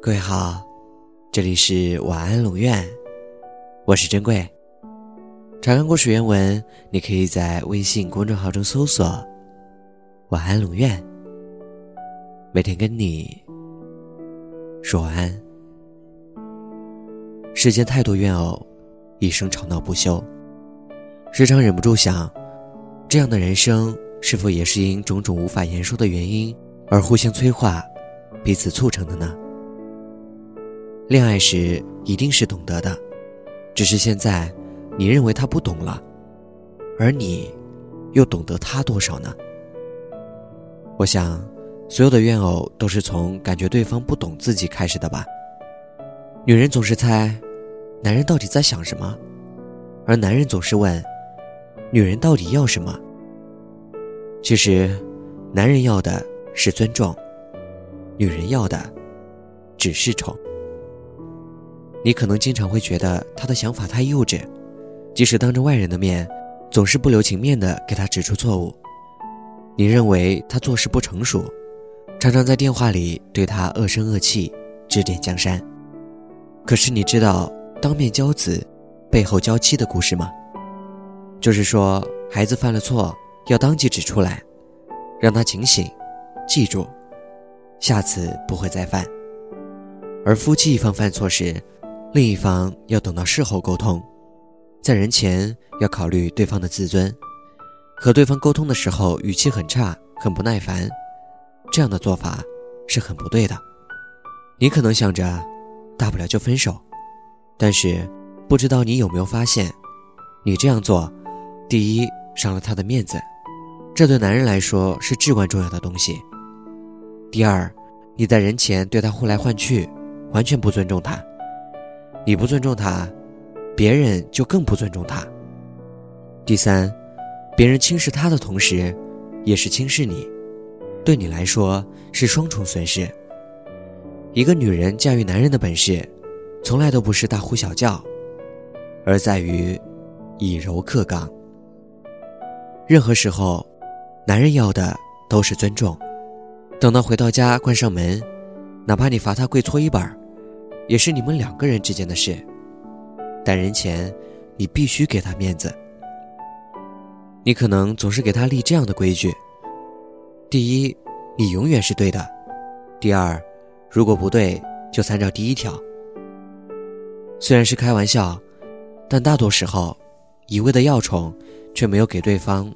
各位好，这里是晚安龙院，我是珍贵。查看故事原文，你可以在微信公众号中搜索“晚安龙院”，每天跟你说晚安。世间太多怨偶，一生吵闹不休，时常忍不住想，这样的人生是否也是因种种无法言说的原因而互相催化，彼此促成的呢？恋爱时一定是懂得的，只是现在，你认为他不懂了，而你，又懂得他多少呢？我想，所有的怨偶都是从感觉对方不懂自己开始的吧。女人总是猜，男人到底在想什么，而男人总是问，女人到底要什么。其实，男人要的是尊重，女人要的，只是宠。你可能经常会觉得他的想法太幼稚，即使当着外人的面，总是不留情面的给他指出错误。你认为他做事不成熟，常常在电话里对他恶声恶气，指点江山。可是你知道当面教子，背后教妻的故事吗？就是说，孩子犯了错，要当即指出来，让他警醒，记住，下次不会再犯。而夫妻一方犯错时，另一方要等到事后沟通，在人前要考虑对方的自尊，和对方沟通的时候语气很差、很不耐烦，这样的做法是很不对的。你可能想着，大不了就分手，但是不知道你有没有发现，你这样做，第一伤了他的面子，这对男人来说是至关重要的东西；第二，你在人前对他呼来唤去，完全不尊重他。你不尊重他，别人就更不尊重他。第三，别人轻视他的同时，也是轻视你，对你来说是双重损失。一个女人驾驭男人的本事，从来都不是大呼小叫，而在于以柔克刚。任何时候，男人要的都是尊重。等到回到家关上门，哪怕你罚他跪搓衣板也是你们两个人之间的事，但人前，你必须给他面子。你可能总是给他立这样的规矩：第一，你永远是对的；第二，如果不对，就参照第一条。虽然是开玩笑，但大多时候，一味的要宠，却没有给对方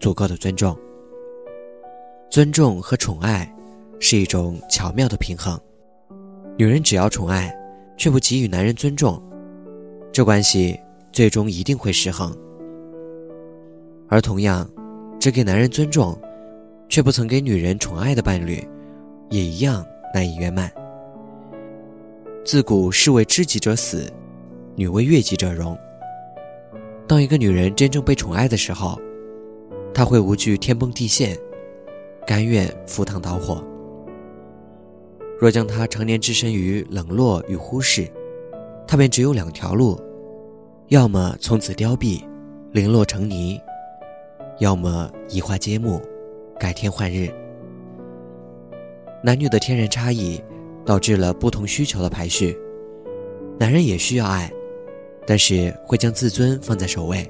足够的尊重。尊重和宠爱，是一种巧妙的平衡。女人只要宠爱，却不给予男人尊重，这关系最终一定会失衡。而同样，只给男人尊重，却不曾给女人宠爱的伴侣，也一样难以圆满。自古士为知己者死，女为悦己者容。当一个女人真正被宠爱的时候，她会无惧天崩地陷，甘愿赴汤蹈火。若将他常年置身于冷落与忽视，他便只有两条路：要么从此凋敝，零落成泥；要么移花接木，改天换日。男女的天然差异，导致了不同需求的排序。男人也需要爱，但是会将自尊放在首位；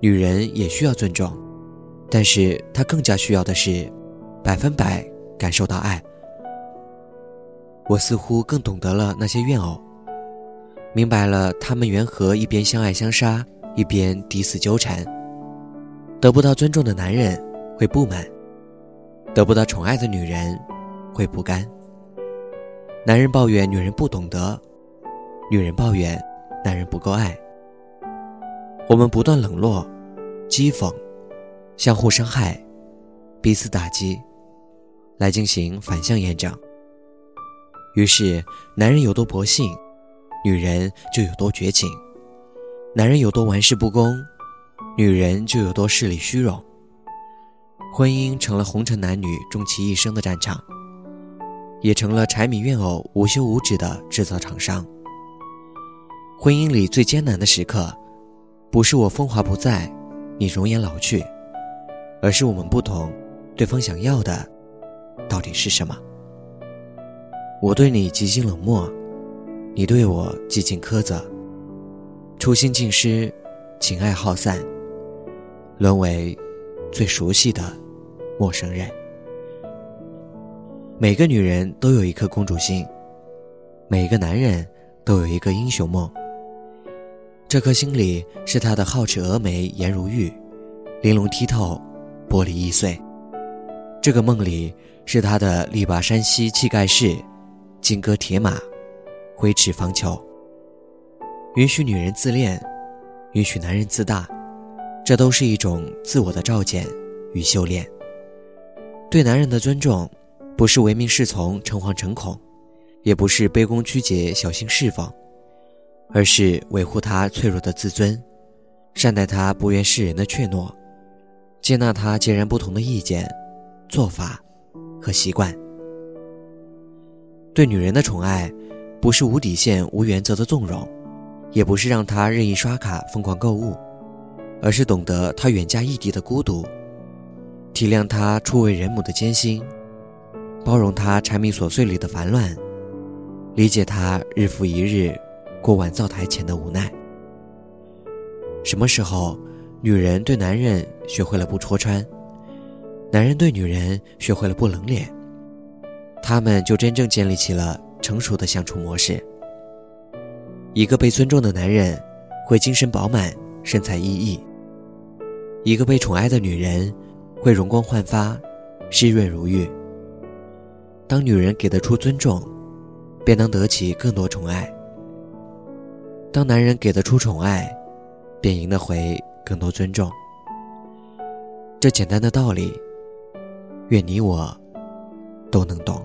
女人也需要尊重，但是她更加需要的是百分百感受到爱。我似乎更懂得了那些怨偶，明白了他们缘何一边相爱相杀，一边抵死纠缠。得不到尊重的男人会不满，得不到宠爱的女人会不甘。男人抱怨女人不懂得，女人抱怨男人不够爱。我们不断冷落、讥讽、相互伤害、彼此打击，来进行反向验证。于是，男人有多薄幸，女人就有多绝情；男人有多玩世不恭，女人就有多势利虚荣。婚姻成了红尘男女终其一生的战场，也成了柴米怨偶无休无止的制造厂商。婚姻里最艰难的时刻，不是我风华不再，你容颜老去，而是我们不懂对方想要的到底是什么。我对你极尽冷漠，你对我极尽苛责。初心尽失，情爱耗散，沦为最熟悉的陌生人。每个女人都有一颗公主心，每个男人都有一个英雄梦。这颗心里是他的皓齿蛾眉颜如玉，玲珑剔透，玻璃易碎。这个梦里是他的力拔山兮气盖世。金戈铁马，挥斥方遒。允许女人自恋，允许男人自大，这都是一种自我的照见与修炼。对男人的尊重，不是唯命是从、诚惶诚恐，也不是卑躬屈节、小心侍奉，而是维护他脆弱的自尊，善待他不愿示人的怯懦，接纳他截然不同的意见、做法和习惯。对女人的宠爱，不是无底线、无原则的纵容，也不是让她任意刷卡、疯狂购物，而是懂得她远嫁异地的孤独，体谅她初为人母的艰辛，包容她柴米琐碎里的烦乱，理解她日复一日过晚灶台前的无奈。什么时候，女人对男人学会了不戳穿，男人对女人学会了不冷脸？他们就真正建立起了成熟的相处模式。一个被尊重的男人，会精神饱满、身材奕奕；一个被宠爱的女人，会容光焕发、湿润如玉。当女人给得出尊重，便能得起更多宠爱；当男人给得出宠爱，便赢得回更多尊重。这简单的道理，愿你我都能懂。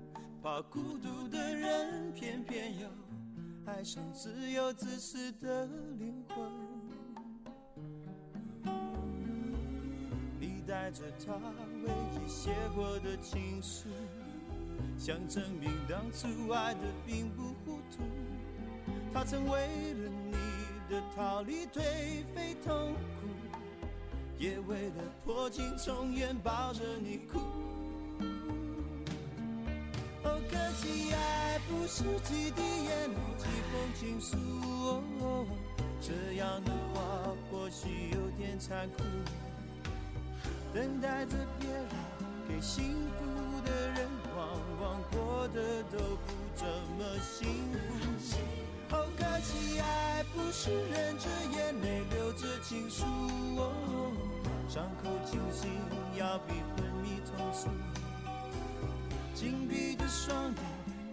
怕孤独的人，偏偏又爱上自由自私的灵魂。你带着他唯一写过的情书，想证明当初爱的并不糊涂。他曾为了你的逃离颓废痛苦，也为了破镜重圆抱着你哭。哦，可惜爱不是几滴眼泪，几封情书哦。这样的话或许有点残酷。等待着别人给幸福的人，往往过得都不怎么幸福。好可惜，爱不是忍着眼泪，流着情书哦。伤口清醒要比昏迷痛楚。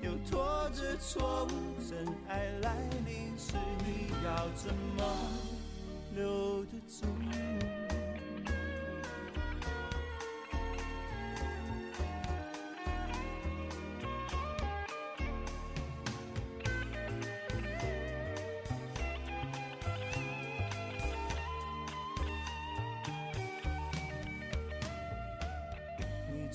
又拖着错误，真爱来临时，你要怎么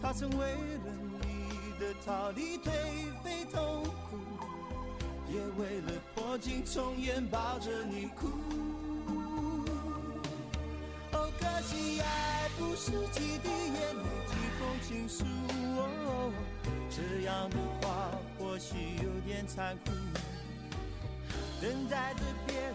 他曾为了你的逃离颓废痛苦，也为了破镜重圆抱着你哭。哦，可惜爱不是几滴眼泪，几封情书。哦，这样的话或许有点残酷。等待着别人